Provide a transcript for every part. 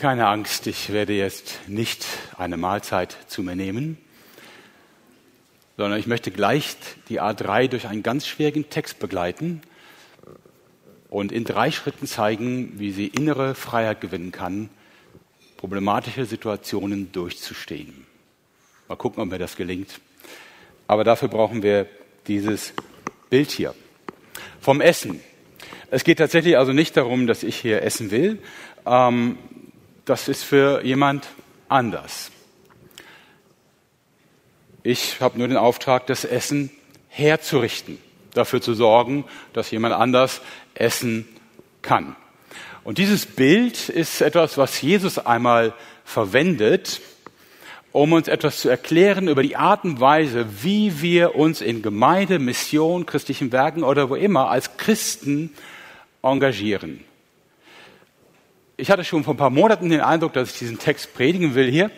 Keine Angst, ich werde jetzt nicht eine Mahlzeit zu mir nehmen, sondern ich möchte gleich die A3 durch einen ganz schwierigen Text begleiten und in drei Schritten zeigen, wie sie innere Freiheit gewinnen kann, problematische Situationen durchzustehen. Mal gucken, ob mir das gelingt. Aber dafür brauchen wir dieses Bild hier. Vom Essen. Es geht tatsächlich also nicht darum, dass ich hier essen will. Ähm, das ist für jemand anders. Ich habe nur den Auftrag, das Essen herzurichten, dafür zu sorgen, dass jemand anders essen kann. Und dieses Bild ist etwas, was Jesus einmal verwendet, um uns etwas zu erklären über die Art und Weise, wie wir uns in Gemeinde, Mission, christlichen Werken oder wo immer als Christen engagieren. Ich hatte schon vor ein paar Monaten den Eindruck, dass ich diesen Text predigen will hier.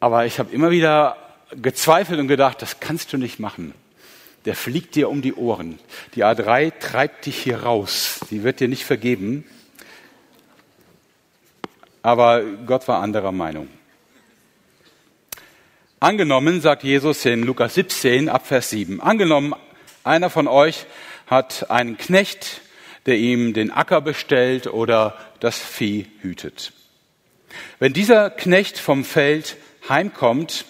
Aber ich habe immer wieder gezweifelt und gedacht, das kannst du nicht machen. Der fliegt dir um die Ohren. Die A3 treibt dich hier raus. Die wird dir nicht vergeben. Aber Gott war anderer Meinung. Angenommen, sagt Jesus in Lukas 17 ab Vers 7, angenommen, einer von euch hat einen Knecht, der ihm den Acker bestellt oder das Vieh hütet. Wenn dieser Knecht vom Feld heimkommt,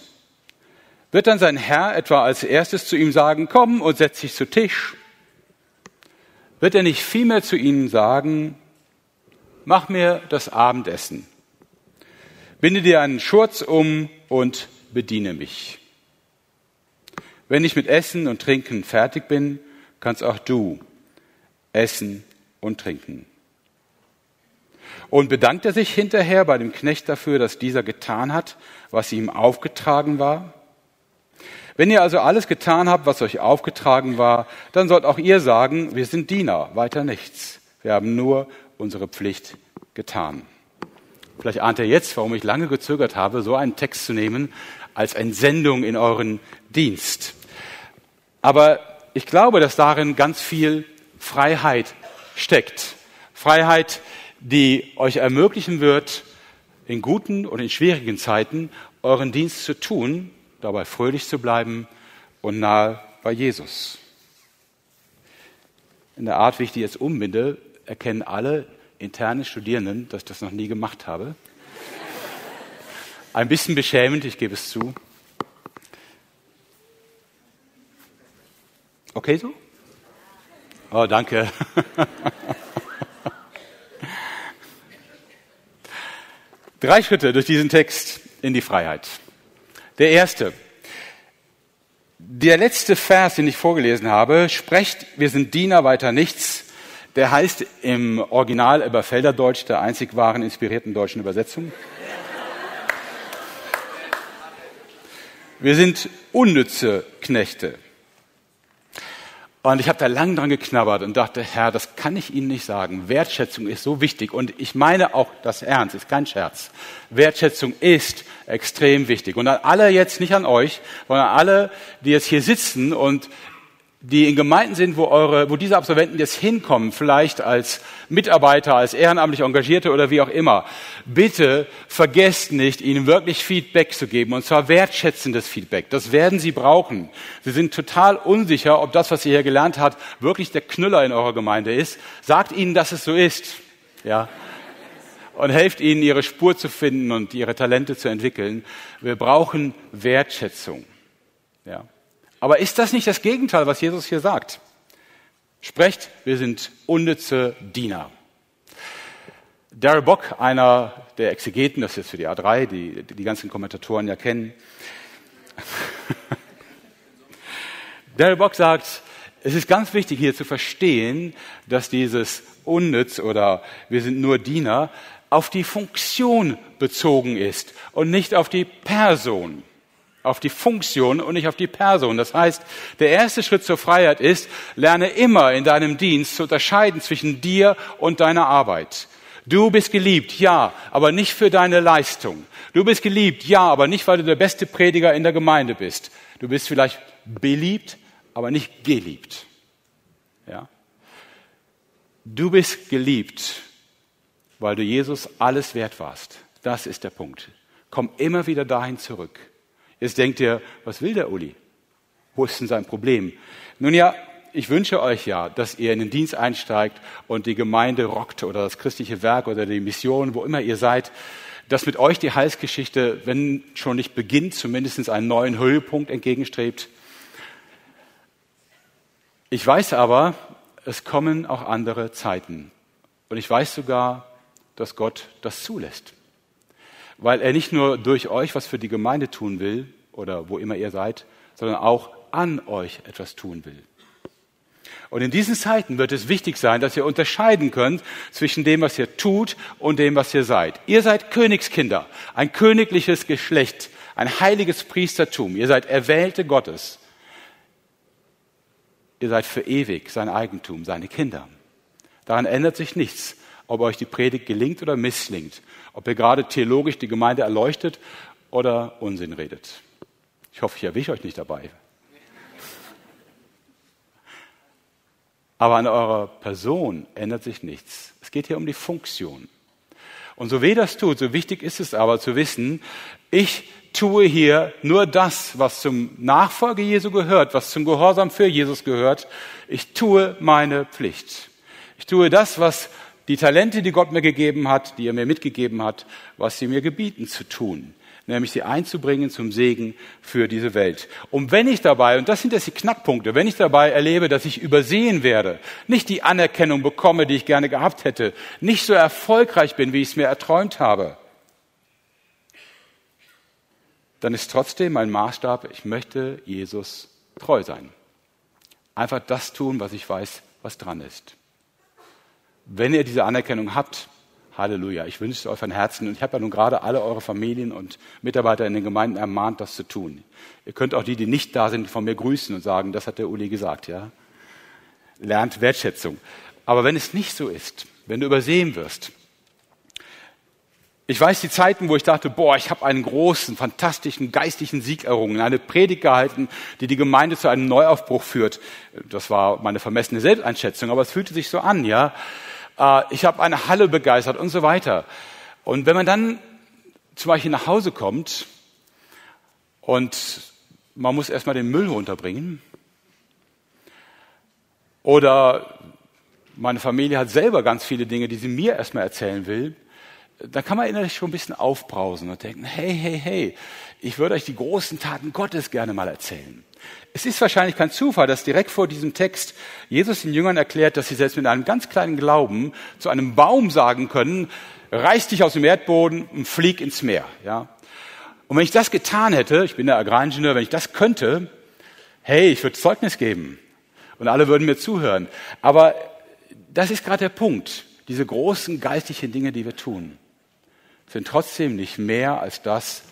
wird dann sein Herr etwa als erstes zu ihm sagen, komm und setz dich zu Tisch. Wird er nicht vielmehr zu ihnen sagen, mach mir das Abendessen, binde dir einen Schurz um und bediene mich. Wenn ich mit Essen und Trinken fertig bin, kannst auch du essen und trinken. Und bedankt er sich hinterher bei dem Knecht dafür, dass dieser getan hat, was ihm aufgetragen war? Wenn ihr also alles getan habt, was euch aufgetragen war, dann sollt auch ihr sagen, wir sind Diener, weiter nichts. Wir haben nur unsere Pflicht getan. Vielleicht ahnt ihr jetzt, warum ich lange gezögert habe, so einen Text zu nehmen als Entsendung in euren Dienst. Aber ich glaube, dass darin ganz viel Freiheit steckt. Freiheit, die euch ermöglichen wird, in guten und in schwierigen Zeiten euren Dienst zu tun, dabei fröhlich zu bleiben und nahe bei Jesus. In der Art, wie ich die jetzt umbinde, erkennen alle interne Studierenden, dass ich das noch nie gemacht habe. Ein bisschen beschämend, ich gebe es zu. Okay so? Oh, danke. Drei Schritte durch diesen Text in die Freiheit. Der erste. Der letzte Vers, den ich vorgelesen habe, sprecht, wir sind Diener weiter nichts. Der heißt im Original Elberfelder der einzig wahren inspirierten deutschen Übersetzung. Wir sind unnütze Knechte. Und ich habe da lang dran geknabbert und dachte, Herr, das kann ich Ihnen nicht sagen. Wertschätzung ist so wichtig und ich meine auch das Ernst, ist kein Scherz. Wertschätzung ist extrem wichtig. Und an alle jetzt, nicht an euch, sondern an alle, die jetzt hier sitzen und die in Gemeinden sind, wo eure, wo diese Absolventen jetzt hinkommen, vielleicht als Mitarbeiter, als ehrenamtlich Engagierte oder wie auch immer. Bitte vergesst nicht, ihnen wirklich Feedback zu geben, und zwar wertschätzendes Feedback. Das werden sie brauchen. Sie sind total unsicher, ob das, was ihr hier gelernt habt, wirklich der Knüller in eurer Gemeinde ist. Sagt ihnen, dass es so ist. Ja. Und helft ihnen, ihre Spur zu finden und ihre Talente zu entwickeln. Wir brauchen Wertschätzung. Ja. Aber ist das nicht das Gegenteil, was Jesus hier sagt? Sprecht, wir sind unnütze Diener. Darrell Bock, einer der Exegeten, das ist jetzt für die A3, die die ganzen Kommentatoren ja kennen. Darrell Bock sagt, es ist ganz wichtig hier zu verstehen, dass dieses unnütz oder wir sind nur Diener auf die Funktion bezogen ist und nicht auf die Person auf die Funktion und nicht auf die Person. Das heißt, der erste Schritt zur Freiheit ist, lerne immer in deinem Dienst zu unterscheiden zwischen dir und deiner Arbeit. Du bist geliebt, ja, aber nicht für deine Leistung. Du bist geliebt, ja, aber nicht, weil du der beste Prediger in der Gemeinde bist. Du bist vielleicht beliebt, aber nicht geliebt. Ja? Du bist geliebt, weil du Jesus alles wert warst. Das ist der Punkt. Komm immer wieder dahin zurück. Jetzt denkt ihr, was will der Uli? Wo ist denn sein Problem? Nun ja, ich wünsche euch ja, dass ihr in den Dienst einsteigt und die Gemeinde rockt oder das christliche Werk oder die Mission, wo immer ihr seid, dass mit euch die Heilsgeschichte, wenn schon nicht beginnt, zumindest einen neuen Höhepunkt entgegenstrebt. Ich weiß aber, es kommen auch andere Zeiten. Und ich weiß sogar, dass Gott das zulässt. Weil er nicht nur durch euch was für die Gemeinde tun will oder wo immer ihr seid, sondern auch an euch etwas tun will. Und in diesen Zeiten wird es wichtig sein, dass ihr unterscheiden könnt zwischen dem, was ihr tut und dem, was ihr seid. Ihr seid Königskinder, ein königliches Geschlecht, ein heiliges Priestertum. Ihr seid Erwählte Gottes. Ihr seid für ewig sein Eigentum, seine Kinder. Daran ändert sich nichts, ob euch die Predigt gelingt oder misslingt, ob ihr gerade theologisch die Gemeinde erleuchtet oder Unsinn redet. Ich hoffe, ich erwische euch nicht dabei. Aber an eurer Person ändert sich nichts. Es geht hier um die Funktion. Und so weh das tut, so wichtig ist es aber zu wissen, ich tue hier nur das, was zum Nachfolge Jesu gehört, was zum Gehorsam für Jesus gehört. Ich tue meine Pflicht. Ich tue das, was die Talente, die Gott mir gegeben hat, die er mir mitgegeben hat, was sie mir gebieten zu tun nämlich sie einzubringen zum Segen für diese Welt. Und wenn ich dabei, und das sind jetzt die Knackpunkte, wenn ich dabei erlebe, dass ich übersehen werde, nicht die Anerkennung bekomme, die ich gerne gehabt hätte, nicht so erfolgreich bin, wie ich es mir erträumt habe, dann ist trotzdem mein Maßstab, ich möchte Jesus treu sein. Einfach das tun, was ich weiß, was dran ist. Wenn ihr diese Anerkennung habt, Halleluja. Ich wünsche es euch von Herzen. Und ich habe ja nun gerade alle eure Familien und Mitarbeiter in den Gemeinden ermahnt, das zu tun. Ihr könnt auch die, die nicht da sind, von mir grüßen und sagen, das hat der Uli gesagt, ja. Lernt Wertschätzung. Aber wenn es nicht so ist, wenn du übersehen wirst, ich weiß die Zeiten, wo ich dachte, boah, ich habe einen großen, fantastischen geistlichen Sieg errungen, eine Predigt gehalten, die die Gemeinde zu einem Neuaufbruch führt. Das war meine vermessene Selbsteinschätzung, aber es fühlte sich so an, ja. Äh, ich habe eine Halle begeistert und so weiter. Und wenn man dann zum Beispiel nach Hause kommt und man muss erstmal den Müll runterbringen oder meine Familie hat selber ganz viele Dinge, die sie mir erstmal erzählen will, dann kann man innerlich schon ein bisschen aufbrausen und denken, hey, hey, hey, ich würde euch die großen Taten Gottes gerne mal erzählen. Es ist wahrscheinlich kein Zufall, dass direkt vor diesem Text Jesus den Jüngern erklärt, dass sie selbst mit einem ganz kleinen Glauben zu einem Baum sagen können, reiß dich aus dem Erdboden und flieg ins Meer. Ja? Und wenn ich das getan hätte, ich bin der Agraringenieur, wenn ich das könnte, hey, ich würde Zeugnis geben und alle würden mir zuhören. Aber das ist gerade der Punkt. Diese großen geistlichen Dinge, die wir tun, sind trotzdem nicht mehr als das,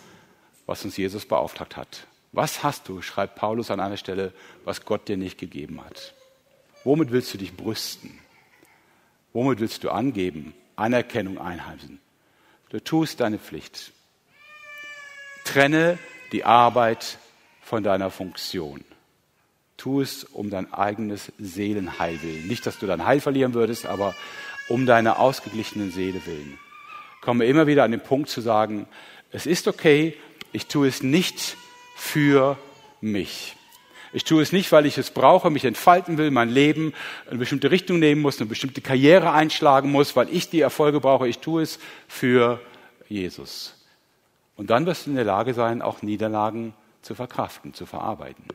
was uns Jesus beauftragt hat. Was hast du, schreibt Paulus an einer Stelle, was Gott dir nicht gegeben hat? Womit willst du dich brüsten? Womit willst du angeben, Anerkennung einheimsen? Du tust deine Pflicht. Trenne die Arbeit von deiner Funktion. Tu es um dein eigenes Seelenheil willen. Nicht, dass du dein Heil verlieren würdest, aber um deine ausgeglichenen Seele willen. Komme immer wieder an den Punkt zu sagen, es ist okay, ich tue es nicht für mich. Ich tue es nicht, weil ich es brauche, mich entfalten will, mein Leben eine bestimmte Richtung nehmen muss, eine bestimmte Karriere einschlagen muss, weil ich die Erfolge brauche. Ich tue es für Jesus. Und dann wirst du in der Lage sein, auch Niederlagen zu verkraften, zu verarbeiten.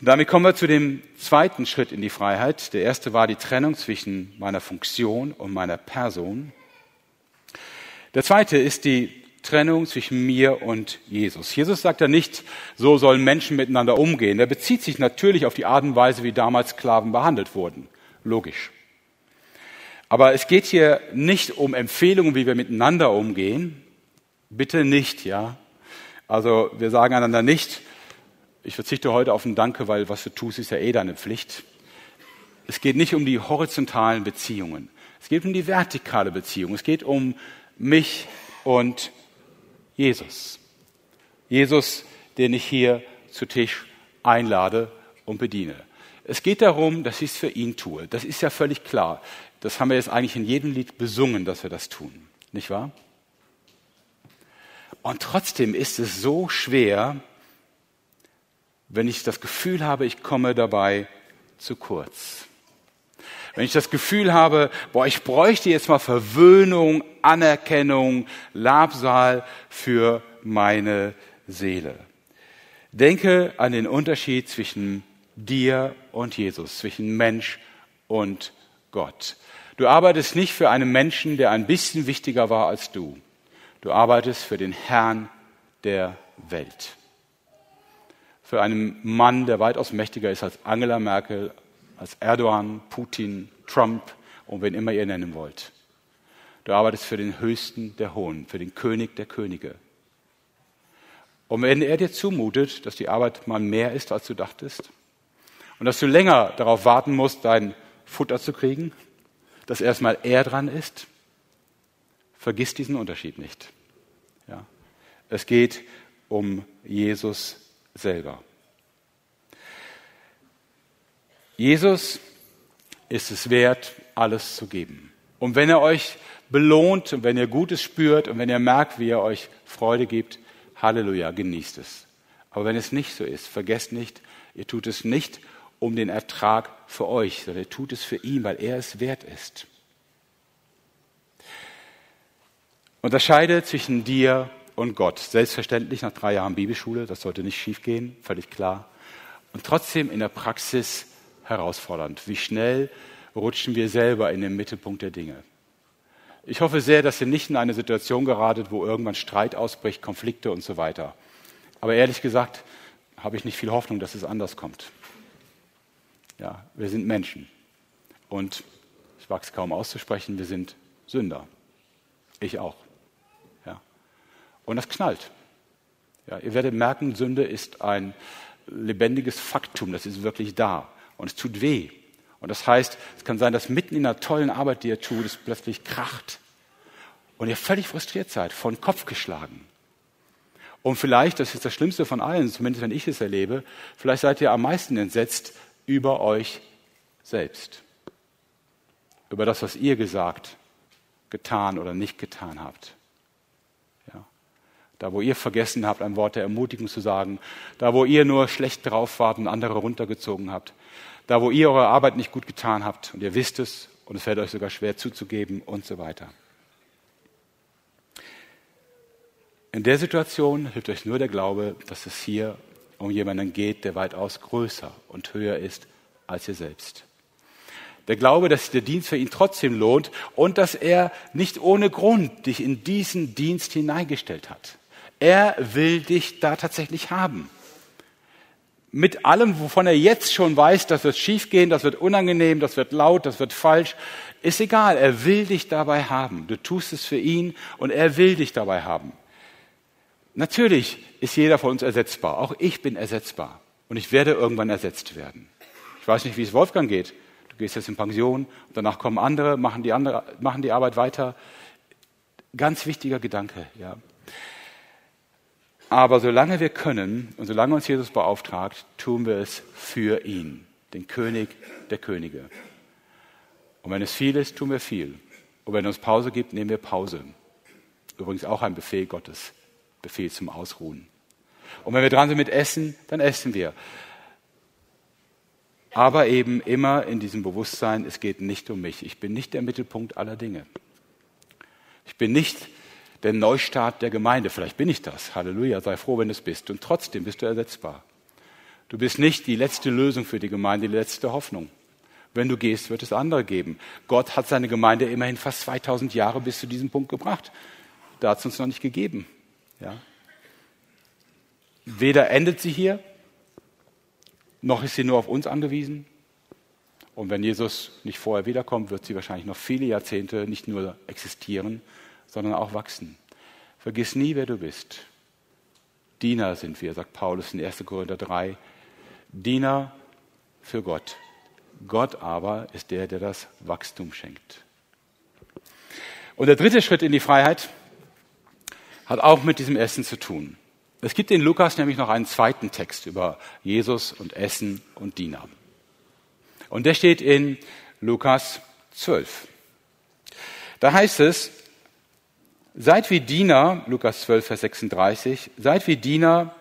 Und damit kommen wir zu dem zweiten Schritt in die Freiheit. Der erste war die Trennung zwischen meiner Funktion und meiner Person. Der zweite ist die Trennung zwischen mir und Jesus. Jesus sagt ja nicht, so sollen Menschen miteinander umgehen. Er bezieht sich natürlich auf die Art und Weise, wie damals Sklaven behandelt wurden. Logisch. Aber es geht hier nicht um Empfehlungen, wie wir miteinander umgehen. Bitte nicht, ja. Also wir sagen einander nicht, ich verzichte heute auf ein Danke, weil was du tust, ist ja eh deine Pflicht. Es geht nicht um die horizontalen Beziehungen. Es geht um die vertikale Beziehung. Es geht um mich und Jesus. Jesus, den ich hier zu Tisch einlade und bediene. Es geht darum, dass ich es für ihn tue. Das ist ja völlig klar. Das haben wir jetzt eigentlich in jedem Lied besungen, dass wir das tun. Nicht wahr? Und trotzdem ist es so schwer, wenn ich das Gefühl habe, ich komme dabei zu kurz. Wenn ich das Gefühl habe, boah, ich bräuchte jetzt mal Verwöhnung, Anerkennung, Labsal für meine Seele. Denke an den Unterschied zwischen dir und Jesus, zwischen Mensch und Gott. Du arbeitest nicht für einen Menschen, der ein bisschen wichtiger war als du. Du arbeitest für den Herrn der Welt. Für einen Mann, der weitaus mächtiger ist als Angela Merkel, als Erdogan, Putin, Trump und wen immer ihr nennen wollt. Du arbeitest für den Höchsten der Hohen, für den König der Könige. Und wenn er dir zumutet, dass die Arbeit mal mehr ist, als du dachtest, und dass du länger darauf warten musst, dein Futter zu kriegen, dass erstmal er dran ist, vergiss diesen Unterschied nicht. Ja. Es geht um Jesus selber. Jesus ist es wert, alles zu geben. Und wenn er euch belohnt und wenn ihr Gutes spürt und wenn ihr merkt, wie er euch Freude gibt, Halleluja, genießt es. Aber wenn es nicht so ist, vergesst nicht, ihr tut es nicht um den Ertrag für euch, sondern ihr tut es für ihn, weil er es wert ist. Unterscheide zwischen dir und Gott. Selbstverständlich nach drei Jahren Bibelschule, das sollte nicht schiefgehen, völlig klar. Und trotzdem in der Praxis herausfordernd. Wie schnell rutschen wir selber in den Mittelpunkt der Dinge. Ich hoffe sehr, dass ihr nicht in eine Situation geratet, wo irgendwann Streit ausbricht, Konflikte und so weiter. Aber ehrlich gesagt habe ich nicht viel Hoffnung, dass es anders kommt. Ja, wir sind Menschen. Und ich wage es kaum auszusprechen, wir sind Sünder. Ich auch. Und das knallt. Ja, ihr werdet merken, Sünde ist ein lebendiges Faktum, das ist wirklich da. Und es tut weh. Und das heißt, es kann sein, dass mitten in einer tollen Arbeit, die ihr tut, es plötzlich kracht. Und ihr völlig frustriert seid, von Kopf geschlagen. Und vielleicht, das ist das Schlimmste von allen, zumindest wenn ich es erlebe, vielleicht seid ihr am meisten entsetzt, über euch selbst. Über das, was ihr gesagt, getan oder nicht getan habt. Da, wo ihr vergessen habt, ein Wort der Ermutigung zu sagen. Da, wo ihr nur schlecht drauf wart und andere runtergezogen habt. Da, wo ihr eure Arbeit nicht gut getan habt und ihr wisst es und es fällt euch sogar schwer zuzugeben und so weiter. In der Situation hilft euch nur der Glaube, dass es hier um jemanden geht, der weitaus größer und höher ist als ihr selbst. Der Glaube, dass der Dienst für ihn trotzdem lohnt und dass er nicht ohne Grund dich in diesen Dienst hineingestellt hat. Er will dich da tatsächlich haben. Mit allem, wovon er jetzt schon weiß, das wird schiefgehen, das wird unangenehm, das wird laut, das wird falsch, ist egal. Er will dich dabei haben. Du tust es für ihn und er will dich dabei haben. Natürlich ist jeder von uns ersetzbar. Auch ich bin ersetzbar. Und ich werde irgendwann ersetzt werden. Ich weiß nicht, wie es Wolfgang geht. Du gehst jetzt in Pension, danach kommen andere, machen die, andere, machen die Arbeit weiter. Ganz wichtiger Gedanke, ja. Aber solange wir können und solange uns Jesus beauftragt, tun wir es für ihn, den König der Könige. Und wenn es viel ist, tun wir viel. Und wenn es Pause gibt, nehmen wir Pause. Übrigens auch ein Befehl Gottes. Befehl zum Ausruhen. Und wenn wir dran sind mit Essen, dann essen wir. Aber eben immer in diesem Bewusstsein, es geht nicht um mich. Ich bin nicht der Mittelpunkt aller Dinge. Ich bin nicht der Neustart der Gemeinde. Vielleicht bin ich das. Halleluja, sei froh, wenn du es bist. Und trotzdem bist du ersetzbar. Du bist nicht die letzte Lösung für die Gemeinde, die letzte Hoffnung. Wenn du gehst, wird es andere geben. Gott hat seine Gemeinde immerhin fast 2000 Jahre bis zu diesem Punkt gebracht. Da hat es uns noch nicht gegeben. Ja? Weder endet sie hier, noch ist sie nur auf uns angewiesen. Und wenn Jesus nicht vorher wiederkommt, wird sie wahrscheinlich noch viele Jahrzehnte nicht nur existieren, sondern auch wachsen. Vergiss nie, wer du bist. Diener sind wir, sagt Paulus in 1. Korinther 3. Diener für Gott. Gott aber ist der, der das Wachstum schenkt. Und der dritte Schritt in die Freiheit hat auch mit diesem Essen zu tun. Es gibt in Lukas nämlich noch einen zweiten Text über Jesus und Essen und Diener. Und der steht in Lukas 12. Da heißt es, seid wie Diener, Lukas 12, Vers 36, seid wie Diener,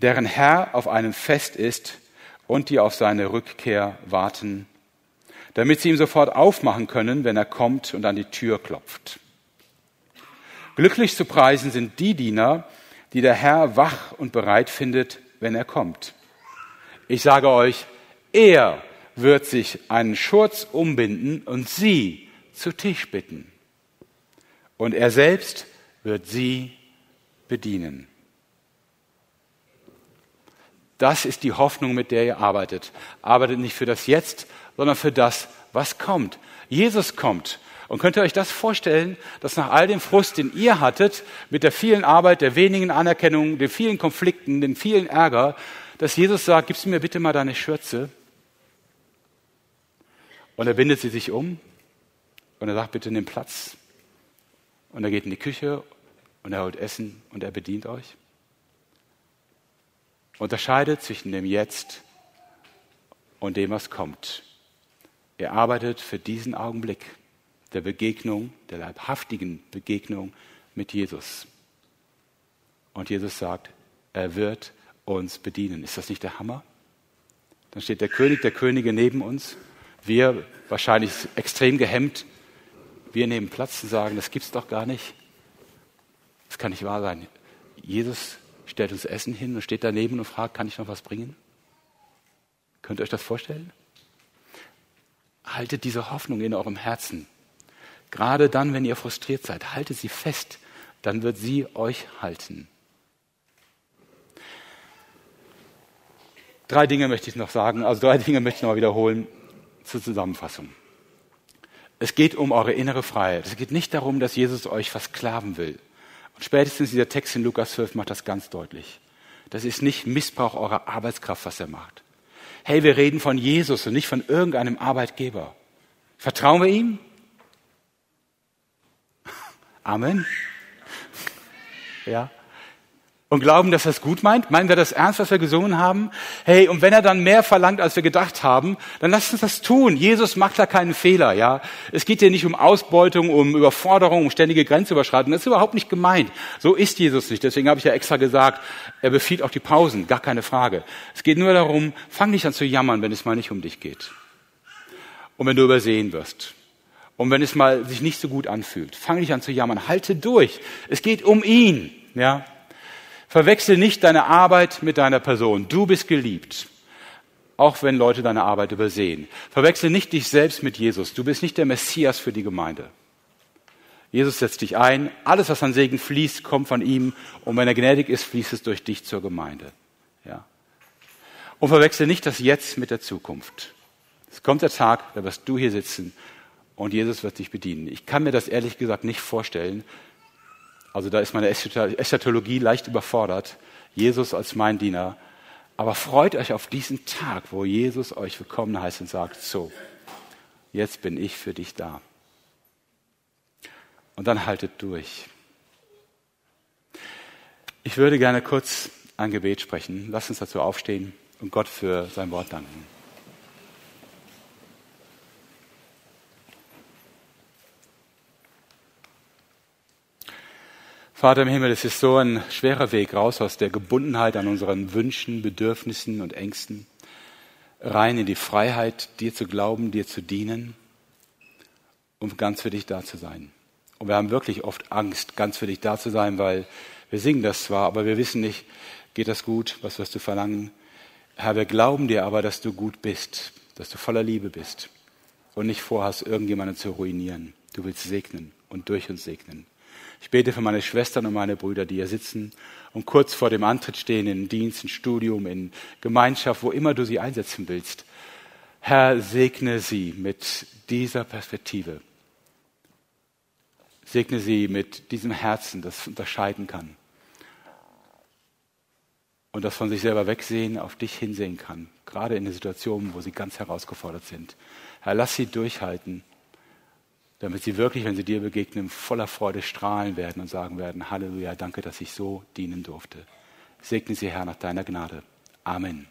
deren Herr auf einem Fest ist und die auf seine Rückkehr warten, damit sie ihm sofort aufmachen können, wenn er kommt und an die Tür klopft. Glücklich zu preisen sind die Diener, die der Herr wach und bereit findet, wenn er kommt. Ich sage euch, er wird sich einen Schurz umbinden und sie zu Tisch bitten. Und er selbst wird sie bedienen. Das ist die Hoffnung, mit der ihr arbeitet. Arbeitet nicht für das Jetzt, sondern für das, was kommt. Jesus kommt. Und könnt ihr euch das vorstellen, dass nach all dem Frust, den ihr hattet, mit der vielen Arbeit, der wenigen Anerkennung, den vielen Konflikten, den vielen Ärger, dass Jesus sagt, gibst du mir bitte mal deine Schürze? Und er bindet sie sich um und er sagt, bitte nimm Platz. Und er geht in die Küche und er holt Essen und er bedient euch. Unterscheidet zwischen dem Jetzt und dem, was kommt. Er arbeitet für diesen Augenblick der Begegnung, der leibhaftigen Begegnung mit Jesus. Und Jesus sagt, er wird uns bedienen. Ist das nicht der Hammer? Dann steht der König der Könige neben uns. Wir wahrscheinlich extrem gehemmt. Wir nehmen Platz und sagen, das gibt's doch gar nicht. Das kann nicht wahr sein. Jesus stellt uns Essen hin und steht daneben und fragt, kann ich noch was bringen? Könnt ihr euch das vorstellen? Haltet diese Hoffnung in eurem Herzen. Gerade dann, wenn ihr frustriert seid, haltet sie fest, dann wird sie euch halten. Drei Dinge möchte ich noch sagen, also drei Dinge möchte ich noch wiederholen zur Zusammenfassung. Es geht um eure innere Freiheit. Es geht nicht darum, dass Jesus euch versklaven will. Und spätestens dieser Text in Lukas 12 macht das ganz deutlich. Das ist nicht Missbrauch eurer Arbeitskraft, was er macht. Hey, wir reden von Jesus und nicht von irgendeinem Arbeitgeber. Vertrauen wir ihm? Amen. Ja. Und glauben, dass er es gut meint? Meinen wir das ernst, was wir gesungen haben? Hey, und wenn er dann mehr verlangt, als wir gedacht haben, dann lasst uns das tun. Jesus macht da keinen Fehler, ja. Es geht hier nicht um Ausbeutung, um Überforderung, um ständige Grenzüberschreitung. Das ist überhaupt nicht gemeint. So ist Jesus nicht. Deswegen habe ich ja extra gesagt, er befiehlt auch die Pausen. Gar keine Frage. Es geht nur darum, fang nicht an zu jammern, wenn es mal nicht um dich geht. Und wenn du übersehen wirst. Und wenn es mal sich nicht so gut anfühlt, fang nicht an zu jammern, halte durch. Es geht um ihn, ja. Verwechsel nicht deine Arbeit mit deiner Person. Du bist geliebt. Auch wenn Leute deine Arbeit übersehen. Verwechsel nicht dich selbst mit Jesus. Du bist nicht der Messias für die Gemeinde. Jesus setzt dich ein. Alles, was an Segen fließt, kommt von ihm. Und wenn er gnädig ist, fließt es durch dich zur Gemeinde. Ja. Und verwechsel nicht das Jetzt mit der Zukunft. Es kommt der Tag, da wirst du hier sitzen und Jesus wird dich bedienen. Ich kann mir das ehrlich gesagt nicht vorstellen. Also da ist meine Eschatologie leicht überfordert. Jesus als mein Diener. Aber freut euch auf diesen Tag, wo Jesus euch willkommen heißt und sagt, so, jetzt bin ich für dich da. Und dann haltet durch. Ich würde gerne kurz ein Gebet sprechen. Lasst uns dazu aufstehen und Gott für sein Wort danken. Vater im Himmel, es ist so ein schwerer Weg raus aus der Gebundenheit an unseren Wünschen, Bedürfnissen und Ängsten, rein in die Freiheit, dir zu glauben, dir zu dienen und ganz für dich da zu sein. Und wir haben wirklich oft Angst, ganz für dich da zu sein, weil wir singen das zwar, aber wir wissen nicht, geht das gut, was wirst du verlangen. Herr, wir glauben dir aber, dass du gut bist, dass du voller Liebe bist und nicht vorhast, irgendjemanden zu ruinieren. Du willst segnen und durch uns segnen. Ich bete für meine Schwestern und meine Brüder, die hier sitzen und kurz vor dem Antritt stehen in Dienst, in Studium, in Gemeinschaft, wo immer du sie einsetzen willst. Herr, segne sie mit dieser Perspektive. Segne sie mit diesem Herzen, das unterscheiden kann. Und das von sich selber wegsehen, auf dich hinsehen kann. Gerade in den Situationen, wo sie ganz herausgefordert sind. Herr, lass sie durchhalten damit sie wirklich, wenn sie dir begegnen, voller Freude strahlen werden und sagen werden, Halleluja, danke, dass ich so dienen durfte. Segne sie, Herr, nach deiner Gnade. Amen.